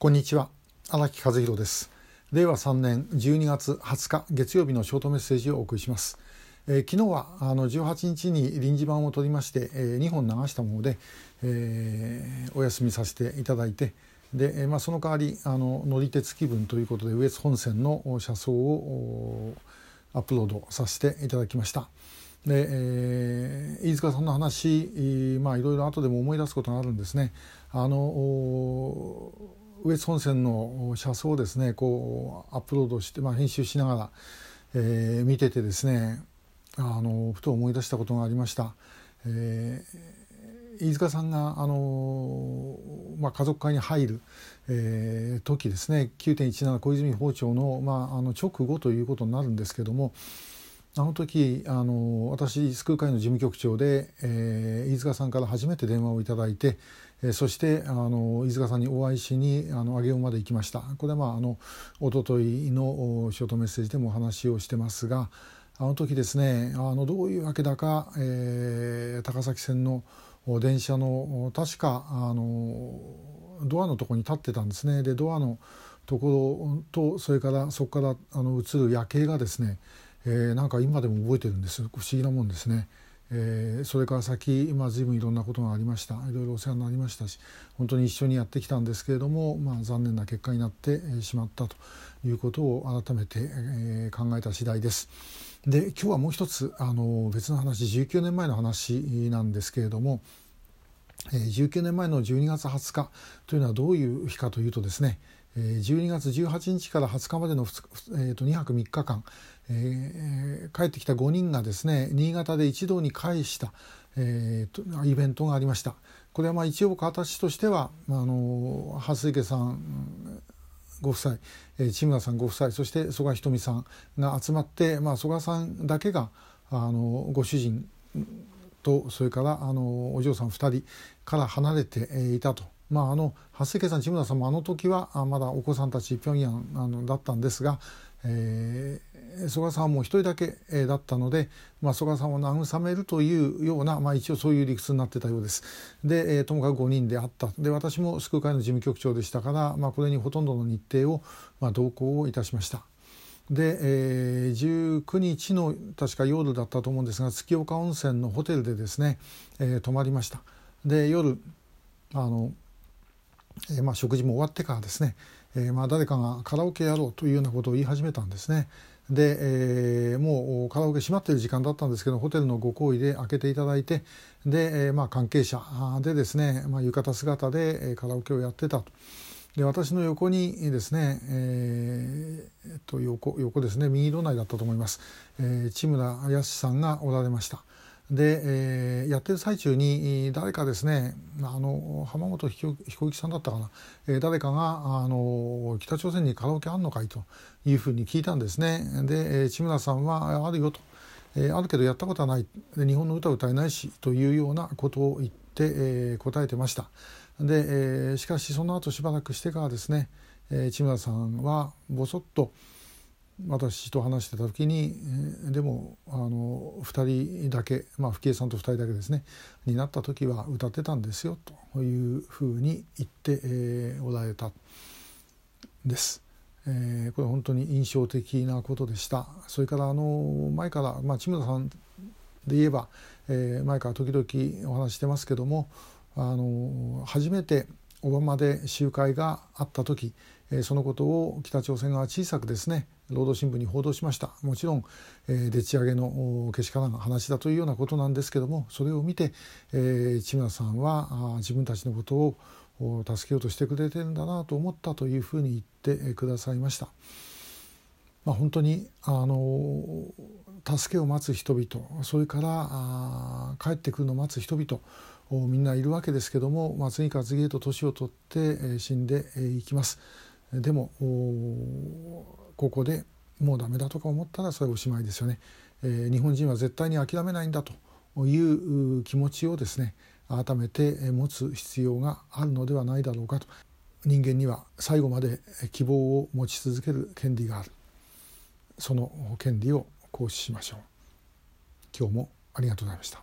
こんにちは荒木和弘です令和3年12月20日月曜日のショートメッセージをお送りします、えー、昨日はあの18日に臨時版を取りまして、えー、2本流したもので、えー、お休みさせていただいてで、えまあ、その代わりあの乗り鉄気分ということで羽越本線の車窓をアップロードさせていただきました。で、えー、飯塚さんの話、まあ、いろいろ後でも思い出すことがあるんですね。あの羽越本線の車窓をですねこうアップロードして、まあ、編集しながら、えー、見ててですねあのふと思い出したことがありました。えー、飯塚さんがあの、まあ、家族会に入る、えー、時ですね9.17小泉包丁の,、まあ、あの直後ということになるんですけどもあの時あの私救う会の事務局長で、えー、飯塚さんから初めて電話をいただいて、えそしてあの飯塚さんにお会いしにあの上尾まで行きました。これはまああの一昨日のショートメッセージでもお話をしてますがあの時ですねあのどういうわけだか、えー、高崎線の電車の確かあのドアのとこに立ってたんですね。でドアのところとそれからそこからあの映る夜景がですね、えー、なんか今でも覚えてるんです不思議なもんですね。えー、それから先今随分いろんなことがありましたいろいろお世話になりましたし本当に一緒にやってきたんですけれども、まあ、残念な結果になってしまったということを改めて、えー、考えた次第です。で今日はもう一つあの別の話19年前の話なんですけれども、19年前の12月20日というのはどういう日かというとですね12月18日から20日までの 2,、えー、2泊3日間、えー、帰ってきた5人がですね新潟で一堂に会した、えー、イベントがありました。これはまあ一応形としてはあの蓮池さんご夫妻、えー、千村さんご夫妻そして曽我ひとみさんが集まって、まあ、曽我さんだけがあのご主人とそれからあのお嬢さん2人から離れていたとまあ、あの蓮池さん千村さんもあの時はまだお子さんたち平壌あのだったんですが、えー、曽我さんはもう一人だけ、えー、だったので、まあ、曽我さんを慰めるというような、まあ、一応そういう理屈になってたようです。で、えー、ともかく5人であったで私も救う会の事務局長でしたから、まあ、これにほとんどの日程を、まあ、同行をいたしました。で、えー、19日の確か夜だったと思うんですが月岡温泉のホテルでですね、えー、泊まりました。で夜あのえ、まあ、食事も終わってからですね、え、まあ、誰かがカラオケやろうというようなことを言い始めたんですね。で、えー、もうカラオケ閉まってる時間だったんですけどホテルのご好意で開けていただいてで、えー、まあ、関係者でですね、まあ、浴衣姿でカラオケをやってたと。で私の横にですね、えー、と横横ですね右隣だったと思います、えー、千村康さんがおられました。で、えー、やってる最中に誰かですねあの浜本彦之さんだったかな、えー、誰かがあの北朝鮮にカラオケあんのかいというふうに聞いたんですね。で、えー、千村さんはあるよと、えー、あるけどやったことはない。で日本の歌歌えないしというようなことを言って、えー、答えてました。で、えー、しかしその後しばらくしてからですね、えー、千村さんはぼそっと「私と話してた時に、えー、でもあの2人だけ、まあ、吹江さんと2人だけですねになった時は歌ってたんですよというふうに言って、えー、おられたです。えー、これ本当に印象的なことでした。それからあの前から、まあ、千村さんで言えば、えー、前から時々お話してますけどもあの初めて小浜で集会があった時、えそのことを北朝鮮が小さくですね労働新聞に報道しましたもちろん、えー、でち上げのけしからん話だというようなことなんですけどもそれを見て、えー、千村さんはあ自分たちのことを助けようとしてくれてるんだなと思ったというふうに言ってくださいました。まあ、本当にあの助けを待つ人々それからあ帰ってくるのを待つ人々みんないるわけですけども、まあ、次から次へと年を取って、えー、死んでいきます。でもここでもうダメだとか思ったらそれおしまいですよね、えー、日本人は絶対に諦めないんだという気持ちをですね改めて持つ必要があるのではないだろうかと。人間には最後まで希望を持ち続ける権利がある。その権利を行使しましょう。今日もありがとうございました。